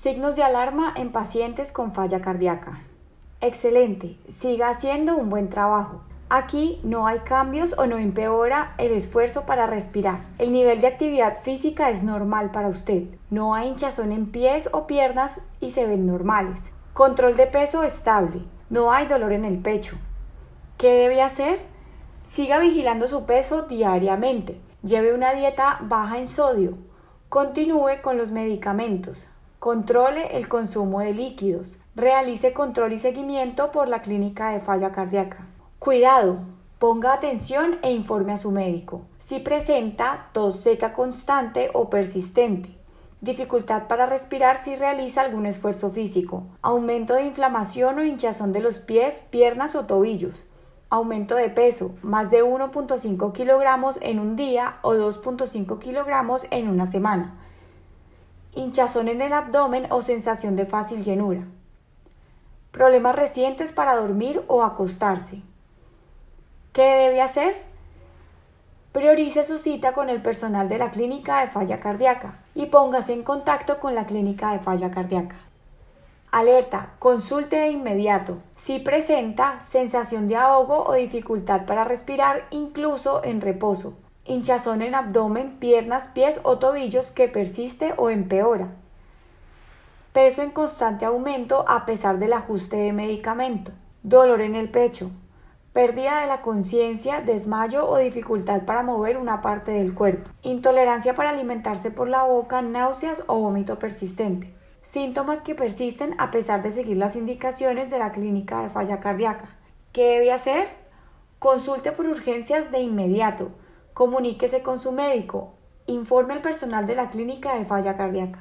Signos de alarma en pacientes con falla cardíaca. Excelente, siga haciendo un buen trabajo. Aquí no hay cambios o no empeora el esfuerzo para respirar. El nivel de actividad física es normal para usted. No hay hinchazón en pies o piernas y se ven normales. Control de peso estable. No hay dolor en el pecho. ¿Qué debe hacer? Siga vigilando su peso diariamente. Lleve una dieta baja en sodio. Continúe con los medicamentos. Controle el consumo de líquidos. Realice control y seguimiento por la clínica de falla cardíaca. Cuidado, ponga atención e informe a su médico. Si presenta tos seca constante o persistente, dificultad para respirar si realiza algún esfuerzo físico, aumento de inflamación o hinchazón de los pies, piernas o tobillos, aumento de peso, más de 1.5 kilogramos en un día o 2.5 kilogramos en una semana, hinchazón en el abdomen o sensación de fácil llenura, problemas recientes para dormir o acostarse, ¿Qué debe hacer? Priorice su cita con el personal de la clínica de falla cardíaca y póngase en contacto con la clínica de falla cardíaca. Alerta, consulte de inmediato si presenta sensación de ahogo o dificultad para respirar incluso en reposo, hinchazón en abdomen, piernas, pies o tobillos que persiste o empeora, peso en constante aumento a pesar del ajuste de medicamento, dolor en el pecho, pérdida de la conciencia, desmayo o dificultad para mover una parte del cuerpo, intolerancia para alimentarse por la boca, náuseas o vómito persistente. Síntomas que persisten a pesar de seguir las indicaciones de la clínica de falla cardíaca. ¿Qué debe hacer? Consulte por urgencias de inmediato. Comuníquese con su médico. Informe al personal de la clínica de falla cardíaca.